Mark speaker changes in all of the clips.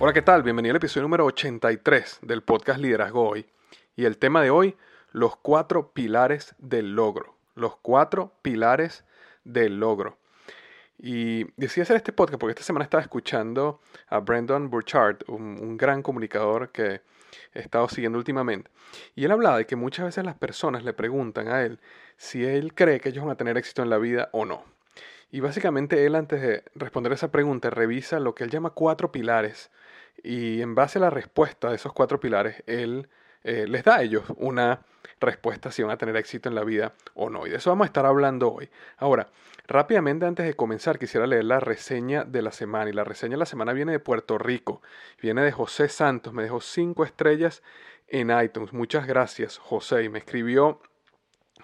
Speaker 1: Hola, ¿qué tal? Bienvenido al episodio número 83 del podcast Liderazgo Hoy. Y el tema de hoy, los cuatro pilares del logro. Los cuatro pilares del logro. Y decidí hacer este podcast porque esta semana estaba escuchando a Brandon Burchard, un, un gran comunicador que he estado siguiendo últimamente. Y él hablaba de que muchas veces las personas le preguntan a él si él cree que ellos van a tener éxito en la vida o no. Y básicamente él antes de responder esa pregunta revisa lo que él llama cuatro pilares y en base a la respuesta de esos cuatro pilares, él eh, les da a ellos una respuesta si van a tener éxito en la vida o no. Y de eso vamos a estar hablando hoy. Ahora, rápidamente antes de comenzar, quisiera leer la reseña de la semana. Y la reseña de la semana viene de Puerto Rico. Viene de José Santos. Me dejó cinco estrellas en iTunes. Muchas gracias, José. Y me escribió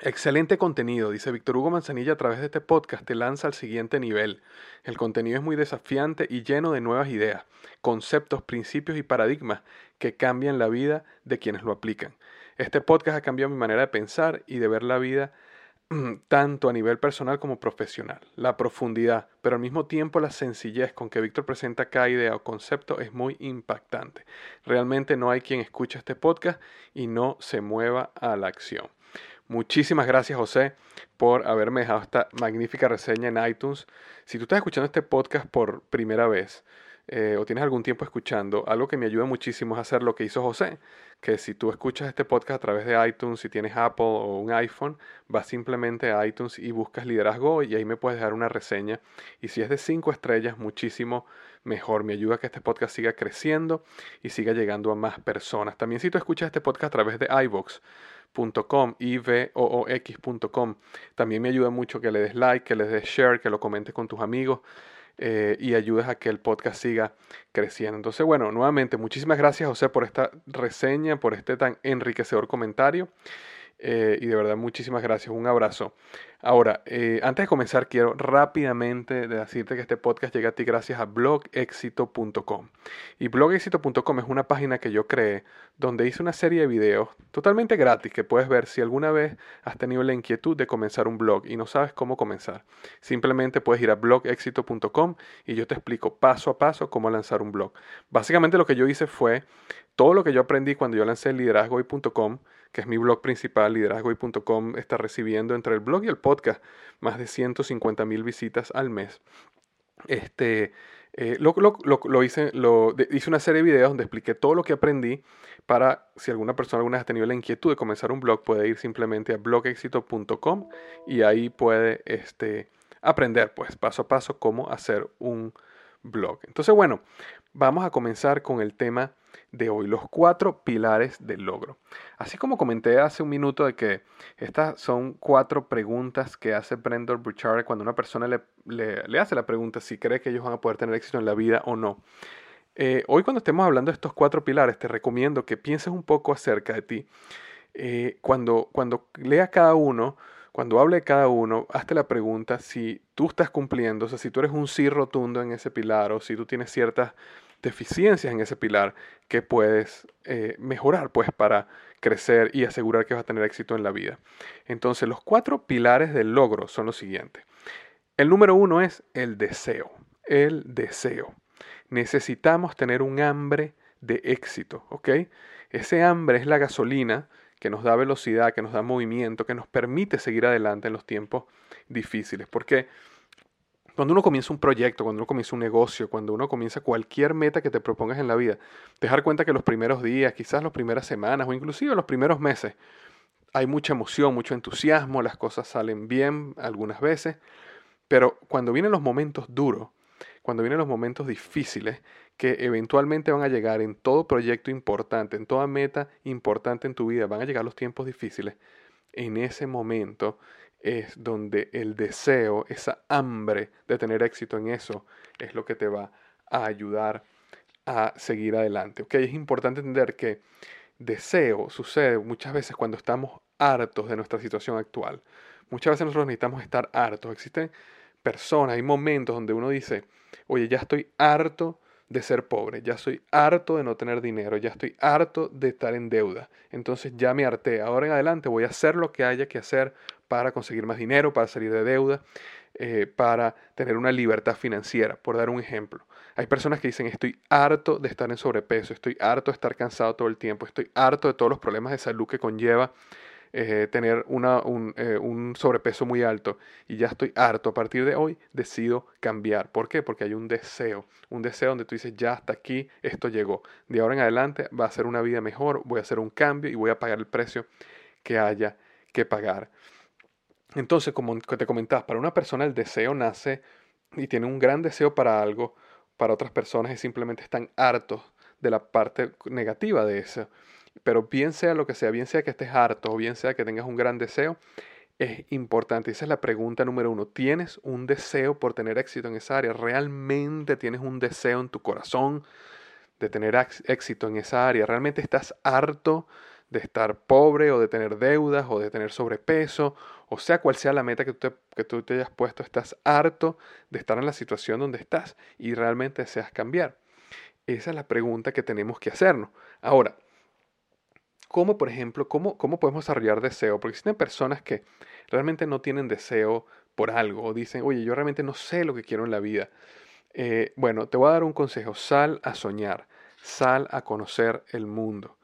Speaker 1: Excelente contenido, dice Víctor Hugo Manzanilla a través de este podcast te lanza al siguiente nivel. El contenido es muy desafiante y lleno de nuevas ideas, conceptos, principios y paradigmas que cambian la vida de quienes lo aplican. Este podcast ha cambiado mi manera de pensar y de ver la vida tanto a nivel personal como profesional. La profundidad, pero al mismo tiempo la sencillez con que Víctor presenta cada idea o concepto es muy impactante. Realmente no hay quien escuche este podcast y no se mueva a la acción. Muchísimas gracias, José, por haberme dejado esta magnífica reseña en iTunes. Si tú estás escuchando este podcast por primera vez eh, o tienes algún tiempo escuchando, algo que me ayuda muchísimo es hacer lo que hizo José, que si tú escuchas este podcast a través de iTunes, si tienes Apple o un iPhone, vas simplemente a iTunes y buscas liderazgo y ahí me puedes dejar una reseña. Y si es de cinco estrellas, muchísimo mejor. Me ayuda a que este podcast siga creciendo y siga llegando a más personas. También si tú escuchas este podcast a través de iVoox, .com, ivoox.com. También me ayuda mucho que le des like, que le des share, que lo comentes con tus amigos eh, y ayudes a que el podcast siga creciendo. Entonces, bueno, nuevamente, muchísimas gracias José por esta reseña, por este tan enriquecedor comentario. Eh, y de verdad, muchísimas gracias. Un abrazo. Ahora, eh, antes de comenzar, quiero rápidamente decirte que este podcast llega a ti gracias a blogexito.com. Y blogexito.com es una página que yo creé donde hice una serie de videos totalmente gratis que puedes ver si alguna vez has tenido la inquietud de comenzar un blog y no sabes cómo comenzar. Simplemente puedes ir a blogexito.com y yo te explico paso a paso cómo lanzar un blog. Básicamente lo que yo hice fue todo lo que yo aprendí cuando yo lancé liderazgoy.com que es mi blog principal, liderazgoy.com, está recibiendo entre el blog y el podcast más de 150 mil visitas al mes. Este, eh, lo, lo, hice, lo, hice una serie de videos donde expliqué todo lo que aprendí para, si alguna persona alguna vez ha tenido la inquietud de comenzar un blog, puede ir simplemente a blogexito.com y ahí puede este, aprender, pues, paso a paso cómo hacer un blog. Entonces, bueno, vamos a comenzar con el tema de hoy, los cuatro pilares del logro. Así como comenté hace un minuto de que estas son cuatro preguntas que hace Brendan Burchard cuando una persona le, le, hace la pregunta si cree que ellos van a poder tener éxito en la vida o no. Eh, hoy cuando estemos hablando de estos cuatro pilares, te recomiendo que pienses un poco acerca de ti. Eh, cuando, cuando leas cada uno, cuando hable de cada uno, hazte la pregunta si tú estás cumpliendo, o sea, si tú eres un sí rotundo en ese pilar o si tú tienes ciertas deficiencias en ese pilar que puedes eh, mejorar pues para crecer y asegurar que vas a tener éxito en la vida. Entonces los cuatro pilares del logro son los siguientes. El número uno es el deseo. El deseo. Necesitamos tener un hambre de éxito, ¿ok? Ese hambre es la gasolina que nos da velocidad, que nos da movimiento, que nos permite seguir adelante en los tiempos difíciles. Porque cuando uno comienza un proyecto, cuando uno comienza un negocio, cuando uno comienza cualquier meta que te propongas en la vida, dejar cuenta que los primeros días, quizás las primeras semanas o inclusive los primeros meses, hay mucha emoción, mucho entusiasmo, las cosas salen bien algunas veces, pero cuando vienen los momentos duros, cuando vienen los momentos difíciles, que eventualmente van a llegar en todo proyecto importante, en toda meta importante en tu vida, van a llegar los tiempos difíciles, en ese momento es donde el deseo, esa hambre de tener éxito en eso, es lo que te va a ayudar a seguir adelante. ¿okay? Es importante entender que deseo sucede muchas veces cuando estamos hartos de nuestra situación actual. Muchas veces nosotros necesitamos estar hartos. Existen personas, hay momentos donde uno dice, oye, ya estoy harto de ser pobre, ya estoy harto de no tener dinero, ya estoy harto de estar en deuda. Entonces ya me harté. Ahora en adelante voy a hacer lo que haya que hacer para conseguir más dinero, para salir de deuda, eh, para tener una libertad financiera, por dar un ejemplo. Hay personas que dicen, estoy harto de estar en sobrepeso, estoy harto de estar cansado todo el tiempo, estoy harto de todos los problemas de salud que conlleva eh, tener una, eh, un, sobrepeso muy alto y ya estoy harto. A partir de hoy decido cambiar. ¿Por qué? Porque hay un deseo, un deseo donde tú dices, ya hasta aquí esto llegó. De ahora en adelante va a ser una vida mejor, voy a hacer un cambio y voy a pagar el precio que haya que pagar. Entonces, como te comentabas, para una persona el deseo nace y tiene un gran deseo para algo, para otras personas es simplemente están hartos de la parte negativa de eso. Pero bien sea lo que sea, bien sea que estés harto o bien sea que tengas un gran deseo, es importante. Esa es la pregunta número uno. ¿Tienes un deseo por tener éxito en esa área? ¿Realmente tienes un deseo en tu corazón de tener éxito en esa área? ¿Realmente estás harto de estar pobre o de tener deudas o de tener sobrepeso, o sea cual sea la meta que tú, te, que tú te hayas puesto, estás harto de estar en la situación donde estás y realmente deseas cambiar. Esa es la pregunta que tenemos que hacernos. Ahora, ¿cómo, por ejemplo, cómo, cómo podemos desarrollar deseo? Porque existen personas que realmente no tienen deseo por algo o dicen, oye, yo realmente no sé lo que quiero en la vida. Eh, bueno, te voy a dar un consejo, sal a soñar, sal a conocer el mundo.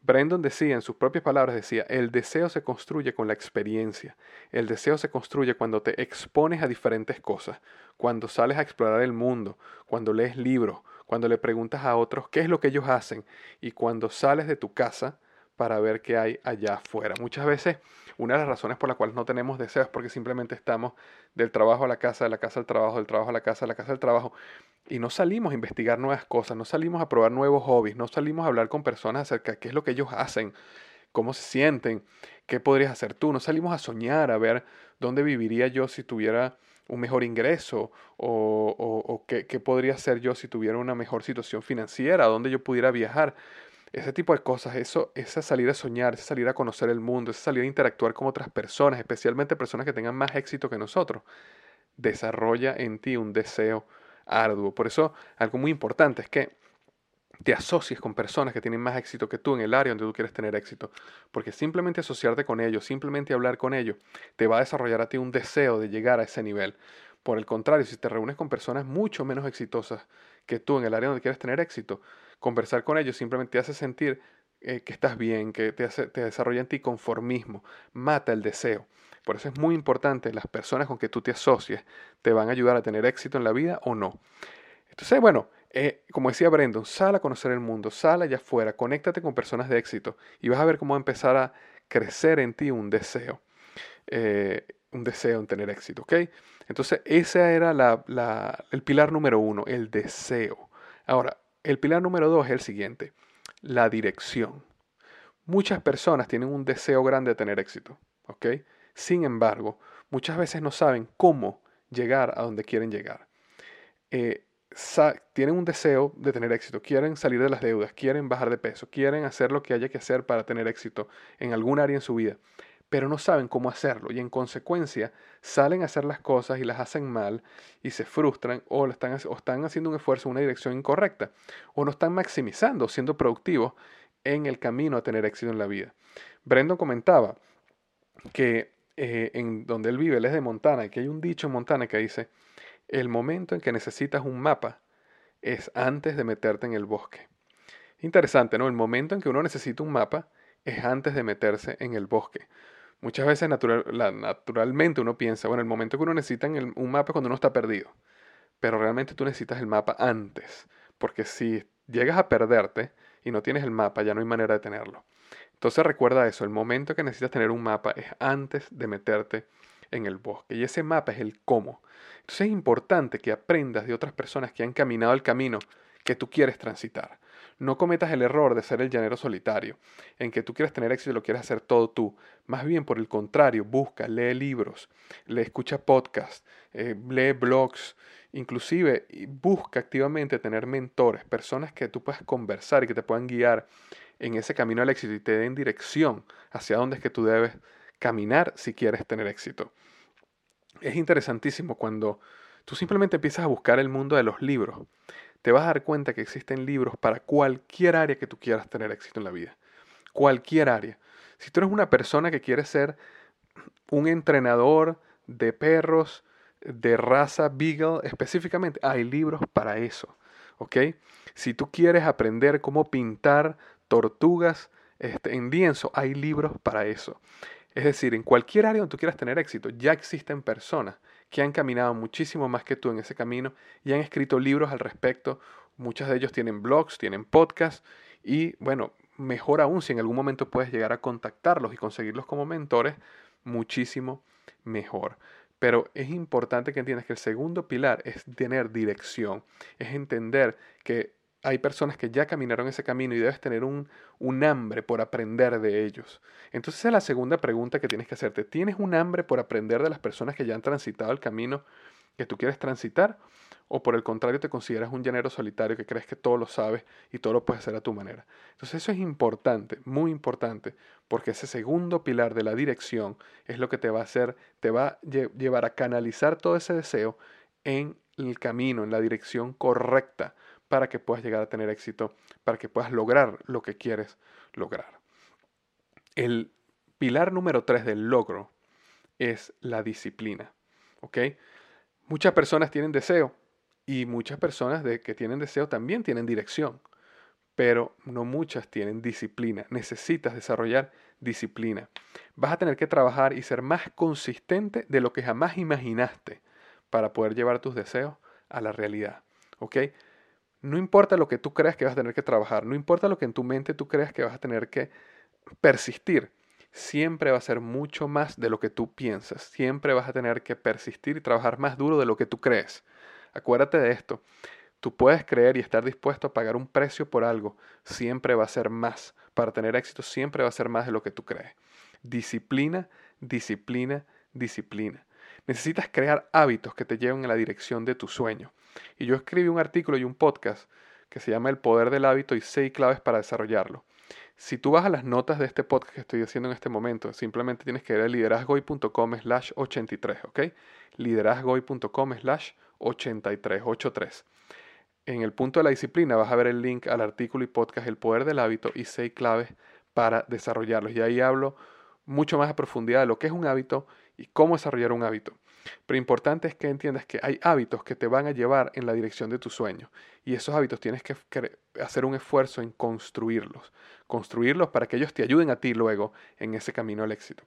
Speaker 1: Brandon decía, en sus propias palabras, decía, el deseo se construye con la experiencia. El deseo se construye cuando te expones a diferentes cosas, cuando sales a explorar el mundo, cuando lees libros, cuando le preguntas a otros qué es lo que ellos hacen y cuando sales de tu casa para ver qué hay allá afuera. Muchas veces una de las razones por las cuales no tenemos deseos es porque simplemente estamos del trabajo a la casa, de la casa al trabajo, del trabajo a la casa, de la casa al trabajo y no salimos a investigar nuevas cosas, no salimos a probar nuevos hobbies, no salimos a hablar con personas acerca de qué es lo que ellos hacen, cómo se sienten, qué podrías hacer tú, no salimos a soñar, a ver dónde viviría yo si tuviera un mejor ingreso o, o, qué, qué podría hacer yo si tuviera una mejor situación financiera, dónde yo pudiera viajar. Ese tipo de cosas, eso, esa salir a soñar, esa salir a conocer el mundo, esa salir a interactuar con otras personas, especialmente personas que tengan más éxito que nosotros, desarrolla en ti un deseo arduo. Por eso, algo muy importante es que te asocies con personas que tienen más éxito que tú en el área donde tú quieres tener éxito. Porque simplemente asociarte con ellos, simplemente hablar con ellos, te va a desarrollar a ti un deseo de llegar a ese nivel. Por el contrario, si te reúnes con personas mucho menos exitosas que tú en el área donde quieres tener éxito, conversar con ellos simplemente te hace sentir eh, que estás bien, que te, hace, te desarrolla anticonformismo, mata el deseo. Por eso es muy importante, las personas con que tú te asocies te van a ayudar a tener éxito en la vida o no. Entonces, bueno, eh, como decía Brandon, sal a conocer el mundo, sal allá afuera, conéctate con personas de éxito y vas a ver cómo va a empezar a crecer en ti un deseo. Eh, un deseo en tener éxito, ¿ok? Entonces, ese era el pilar número uno, el deseo. Ahora, el pilar número dos es el siguiente, la dirección. Muchas personas tienen un deseo grande de tener éxito, ¿ok? Sin embargo, muchas veces no saben cómo llegar a donde quieren llegar. Eh, tienen un deseo de tener éxito, quieren salir de las deudas, quieren bajar de peso, quieren hacer lo que haya que hacer para tener éxito en algún área en su vida, pero no saben cómo hacerlo y en consecuencia salen a hacer las cosas y las hacen mal y se frustran o, están, o están haciendo un esfuerzo en una dirección incorrecta o no están maximizando, siendo productivos en el camino a tener éxito en la vida. Brendon comentaba que eh, en donde él vive, él es de Montana, y que hay un dicho en Montana que dice, el momento en que necesitas un mapa es antes de meterte en el bosque. Interesante, ¿no? El momento en que uno necesita un mapa es antes de meterse en el bosque. Muchas veces naturalmente uno piensa, bueno, el momento que uno necesita un mapa es cuando uno está perdido. Pero realmente tú necesitas el mapa antes. Porque si llegas a perderte y no tienes el mapa, ya no hay manera de tenerlo. Entonces recuerda eso, el momento que necesitas tener un mapa es antes de meterte en el bosque. Y ese mapa es el cómo. Entonces es importante que aprendas de otras personas que han caminado el camino que tú quieres transitar. No cometas el error de ser el llanero solitario, en que tú quieres tener éxito y lo quieres hacer todo tú. Más bien, por el contrario, busca, lee libros, lee, escucha podcasts, eh, lee blogs, inclusive busca activamente tener mentores, personas que tú puedas conversar y que te puedan guiar en ese camino al éxito y te den dirección hacia dónde es que tú debes caminar si quieres tener éxito. Es interesantísimo cuando tú simplemente empiezas a buscar el mundo de los libros te vas a dar cuenta que existen libros para cualquier área que tú quieras tener éxito en la vida. Cualquier área. Si tú eres una persona que quiere ser un entrenador de perros de raza Beagle específicamente, hay libros para eso. ¿Ok? Si tú quieres aprender cómo pintar tortugas este, en lienzo, hay libros para eso. Es decir, en cualquier área donde tú quieras tener éxito, ya existen personas que han caminado muchísimo más que tú en ese camino y han escrito libros al respecto. Muchos de ellos tienen blogs, tienen podcasts y bueno, mejor aún si en algún momento puedes llegar a contactarlos y conseguirlos como mentores, muchísimo mejor. Pero es importante que entiendas que el segundo pilar es tener dirección, es entender que hay personas que ya caminaron ese camino y debes tener un, un, hambre por aprender de ellos. Entonces esa es la segunda pregunta que tienes que hacerte. ¿Tienes un hambre por aprender de las personas que ya han transitado el camino que tú quieres transitar? ¿O por el contrario te consideras un llanero solitario que crees que todo lo sabes y todo lo puedes hacer a tu manera? Entonces eso es importante, muy importante, porque ese segundo pilar de la dirección es lo que te va a hacer, te va a llevar a canalizar todo ese deseo en el camino, en la dirección correcta para que puedas llegar a tener éxito, para que puedas lograr lo que quieres lograr. El pilar número tres del logro es la disciplina. ¿Ok? Muchas personas tienen deseo y muchas personas de que tienen deseo también tienen dirección, pero no muchas tienen disciplina. Necesitas desarrollar disciplina. Vas a tener que trabajar y ser más consistente de lo que jamás imaginaste para poder llevar tus deseos a la realidad. ¿Ok? No importa lo que tú creas que vas a tener que trabajar, no importa lo que en tu mente tú creas que vas a tener que persistir, siempre va a ser mucho más de lo que tú piensas, siempre vas a tener que persistir y trabajar más duro de lo que tú crees. Acuérdate de esto, tú puedes creer y estar dispuesto a pagar un precio por algo, siempre va a ser más. Para tener éxito siempre va a ser más de lo que tú crees. Disciplina, disciplina, disciplina. Necesitas crear hábitos que te lleven en la dirección de tu sueño. Y yo escribí un artículo y un podcast que se llama El poder del hábito y seis claves para desarrollarlo. Si tú vas a las notas de este podcast que estoy haciendo en este momento, simplemente tienes que ir a liderazgoy.com slash 83, ¿ok? liderazgoy.com slash 83, 83. En el punto de la disciplina vas a ver el link al artículo y podcast El poder del hábito y seis claves para desarrollarlos. Y ahí hablo mucho más a profundidad de lo que es un hábito y cómo desarrollar un hábito. Pero importante es que entiendas que hay hábitos que te van a llevar en la dirección de tu sueño. Y esos hábitos tienes que hacer un esfuerzo en construirlos. Construirlos para que ellos te ayuden a ti luego en ese camino al éxito.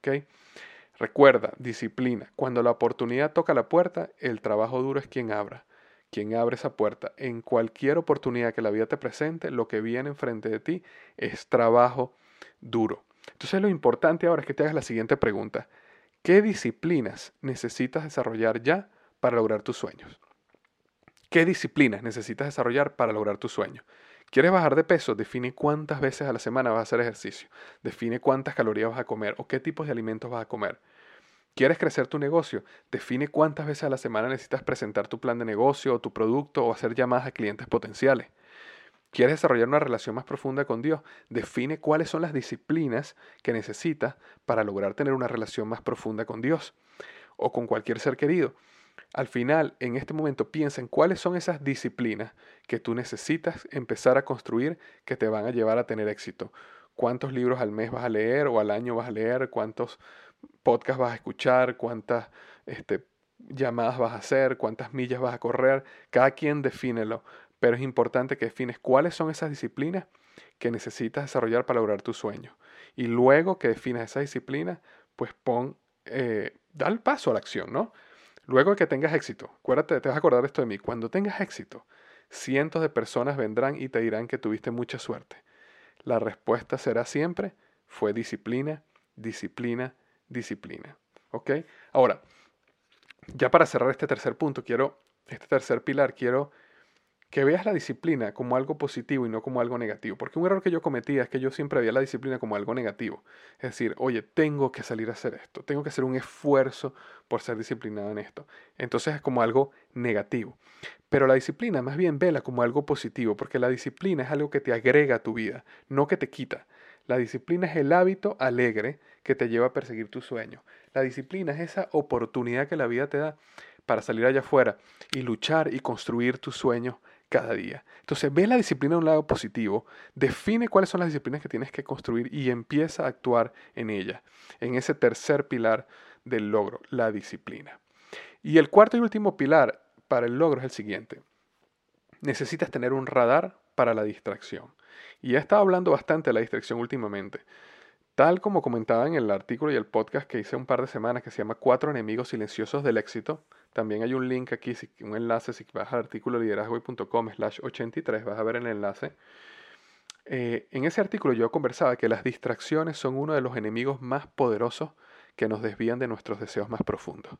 Speaker 1: Recuerda, disciplina. Cuando la oportunidad toca la puerta, el trabajo duro es quien abra. Quien abre esa puerta. En cualquier oportunidad que la vida te presente, lo que viene enfrente de ti es trabajo duro. Entonces lo importante ahora es que te hagas la siguiente pregunta. ¿Qué disciplinas necesitas desarrollar ya para lograr tus sueños? ¿Qué disciplinas necesitas desarrollar para lograr tus sueños? ¿Quieres bajar de peso? Define cuántas veces a la semana vas a hacer ejercicio. Define cuántas calorías vas a comer o qué tipos de alimentos vas a comer. ¿Quieres crecer tu negocio? Define cuántas veces a la semana necesitas presentar tu plan de negocio o tu producto o hacer llamadas a clientes potenciales. ¿Quieres desarrollar una relación más profunda con Dios? Define cuáles son las disciplinas que necesitas para lograr tener una relación más profunda con Dios o con cualquier ser querido. Al final, en este momento, piensa en cuáles son esas disciplinas que tú necesitas empezar a construir que te van a llevar a tener éxito. ¿Cuántos libros al mes vas a leer o al año vas a leer? ¿Cuántos podcasts vas a escuchar? ¿Cuántas este, llamadas vas a hacer? ¿Cuántas millas vas a correr? Cada quien defínelo pero es importante que defines cuáles son esas disciplinas que necesitas desarrollar para lograr tu sueño. Y luego que defines esa disciplina, pues pon, eh, da el paso a la acción, ¿no? Luego que tengas éxito, acuérdate, te vas a acordar esto de mí, cuando tengas éxito, cientos de personas vendrán y te dirán que tuviste mucha suerte. La respuesta será siempre, fue disciplina, disciplina, disciplina. ¿Ok? Ahora, ya para cerrar este tercer punto, quiero, este tercer pilar, quiero que veas la disciplina como algo positivo y no como algo negativo. Porque un error que yo cometía es que yo siempre veía la disciplina como algo negativo. Es decir, oye, tengo que salir a hacer esto, tengo que hacer un esfuerzo por ser disciplinado en esto. Entonces es como algo negativo. Pero la disciplina más bien vela como algo positivo, porque la disciplina es algo que te agrega a tu vida, no que te quita. La disciplina es el hábito alegre que te lleva a perseguir tu sueño. La disciplina es esa oportunidad que la vida te da para salir allá afuera y luchar y construir tus sueños cada día. Entonces ve la disciplina de un lado positivo, define cuáles son las disciplinas que tienes que construir y empieza a actuar en ellas, en ese tercer pilar del logro, la disciplina. Y el cuarto y último pilar para el logro es el siguiente. Necesitas tener un radar para la distracción. Y he estado hablando bastante de la distracción últimamente. Tal como comentaba en el artículo y el podcast que hice un par de semanas que se llama Cuatro enemigos silenciosos del éxito, también hay un link aquí, un enlace, si vas al artículo liderazgoy.com slash 83, vas a ver el enlace. Eh, en ese artículo yo conversaba que las distracciones son uno de los enemigos más poderosos que nos desvían de nuestros deseos más profundos.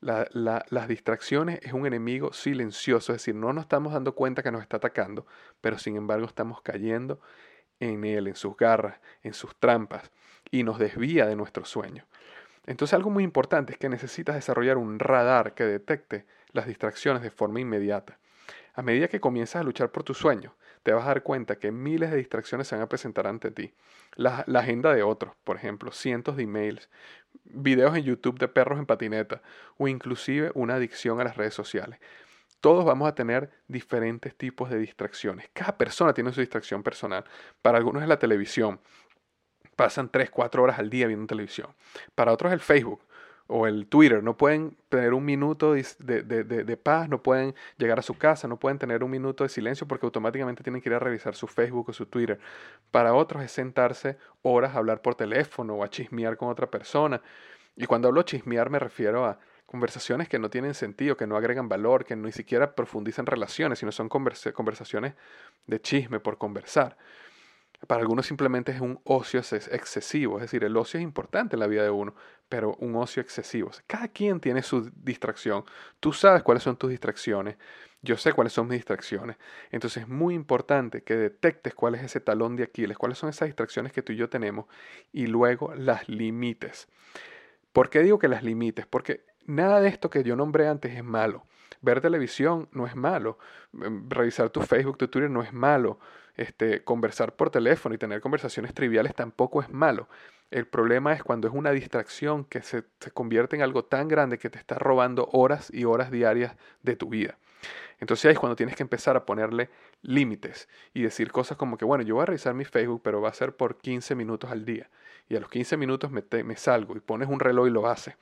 Speaker 1: las distracciones es un enemigo silencioso, es decir, no nos estamos dando cuenta que nos está atacando, pero sin embargo estamos cayendo en él, en sus garras, en sus trampas, y nos desvía de nuestro sueño. Entonces algo muy importante es que necesitas desarrollar un radar que detecte las distracciones de forma inmediata. A medida que comienzas a luchar por tus sueños, te vas a dar cuenta que miles de distracciones se van a presentar ante ti. La, agenda de otros, por ejemplo, cientos de emails, videos en YouTube de perros en patineta o inclusive una adicción a las redes sociales. Todos vamos a tener diferentes tipos de distracciones. Cada persona tiene su distracción personal. Para algunos es la televisión, pasan 3, 4 horas al día viendo televisión. Para otros el Facebook o el Twitter, no pueden tener un minuto de, de, paz, no pueden llegar a su casa, no pueden tener un minuto de silencio porque automáticamente tienen que ir a revisar su Facebook o su Twitter. Para otros es sentarse horas a hablar por teléfono o a chismear con otra persona. Y cuando hablo chismear me refiero a conversaciones que no tienen sentido, que no agregan valor, que ni siquiera profundizan relaciones, sino son conversaciones de chisme por conversar. Para algunos simplemente es un ocio excesivo, es decir, el ocio es importante en la vida de uno, pero un ocio excesivo. Cada quien tiene su distracción. Tú sabes cuáles son tus distracciones. Yo sé cuáles son mis distracciones. Entonces es muy importante que detectes cuál es ese talón de Aquiles, cuáles son esas distracciones que tú y yo tenemos y luego las limites. ¿Por qué digo que las limites? Porque nada de esto que yo nombré antes es malo. Ver televisión no es malo. Em, revisar tu Facebook, tu Twitter no es malo este, conversar por teléfono y tener conversaciones triviales tampoco es malo. El problema es cuando es una distracción que se, se convierte en algo tan grande que te está robando horas y horas diarias de tu vida. Entonces ahí es cuando tienes que empezar a ponerle límites y decir cosas como que, bueno, yo voy a revisar mi Facebook, pero va a ser por 15 minutos al día. Y a los 15 minutos me, me salgo y pones un reloj y lo haces.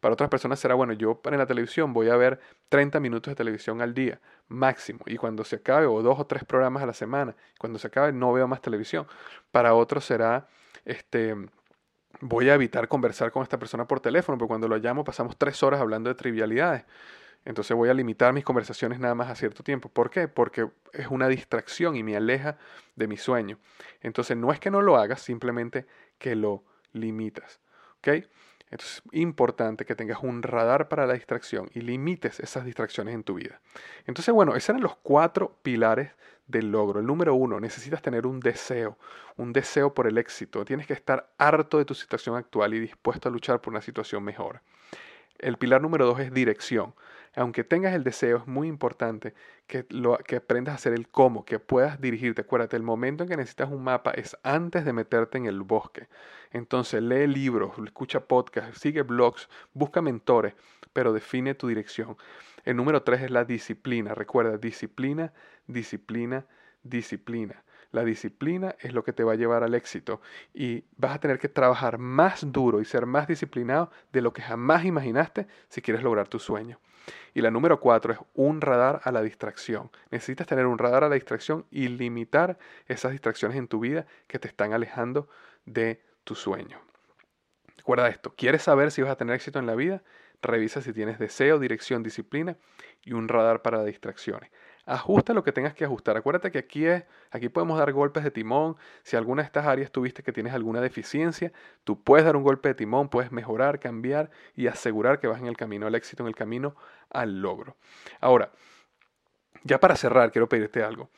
Speaker 1: Para otras personas será, bueno, yo en la televisión voy a ver 30 minutos de televisión al día, máximo. Y cuando se acabe, o dos o tres programas a la semana, cuando se acabe no veo más televisión. Para otros será, este, voy a evitar conversar con esta persona por teléfono, porque cuando lo llamo pasamos tres horas hablando de trivialidades. Entonces voy a limitar mis conversaciones nada más a cierto tiempo. ¿Por qué? Porque es una distracción y me aleja de mi sueño. Entonces no es que no lo hagas, simplemente que lo limitas. ¿Ok? Entonces es importante que tengas un radar para la distracción y limites esas distracciones en tu vida. Entonces, bueno, esos eran los cuatro pilares del logro. El número uno, necesitas tener un deseo, un deseo por el éxito. Tienes que estar harto de tu situación actual y dispuesto a luchar por una situación mejor. El pilar número dos es dirección aunque tengas el deseo, es muy importante que, aprendas a hacer el cómo, que puedas dirigirte. Acuérdate, el momento en que necesitas un mapa es antes de meterte en el bosque. Entonces, lee libros, escucha podcasts, sigue blogs, busca mentores, pero define tu dirección. El número tres es la disciplina. Recuerda, disciplina, disciplina, disciplina. La disciplina es lo que te va a llevar al éxito y vas a tener que trabajar más duro y ser más disciplinado de lo que jamás imaginaste si quieres lograr tu sueño. Y la número cuatro es un radar a la distracción. Necesitas tener un radar a la distracción y limitar esas distracciones en tu vida que te están alejando de tu sueño. Recuerda esto, ¿quieres saber si vas a tener éxito en la vida? Revisa si tienes deseo, dirección, disciplina y un radar para distracciones. Ajusta lo que tengas que ajustar. Acuérdate que aquí, es, aquí podemos dar golpes de timón. Si alguna de estas áreas tuviste que tienes alguna deficiencia, tú puedes dar un golpe de timón, puedes mejorar, cambiar y asegurar que vas en el camino al éxito, en el camino al logro. Ahora, ya para cerrar, quiero pedirte algo.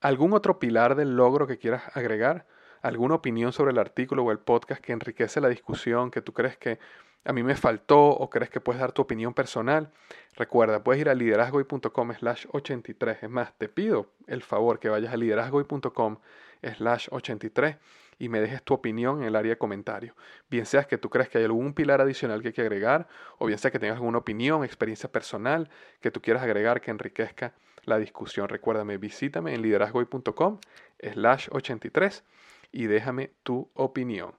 Speaker 1: ¿Algún otro pilar del logro que quieras agregar? ¿Alguna opinión sobre el artículo o el podcast que enriquece la discusión, que tú crees que a mí me faltó o crees que puedes dar tu opinión personal, recuerda, puedes ir a liderazgoy.com slash 83. Es más, te pido el favor que vayas a liderazgoy.com slash 83 y me dejes tu opinión en el área de comentarios. Bien seas que tú crees que hay algún pilar adicional que hay que agregar, o bien sea que tengas alguna opinión, experiencia personal que tú quieras agregar que enriquezca la discusión. Recuérdame, visítame en liderazgoy.com slash 83 y déjame tu opinión.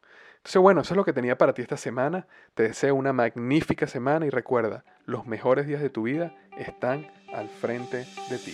Speaker 1: Entonces, bueno, eso es lo que tenía para ti esta semana. Te deseo una magnífica semana y recuerda, los mejores días de tu vida están al frente de ti.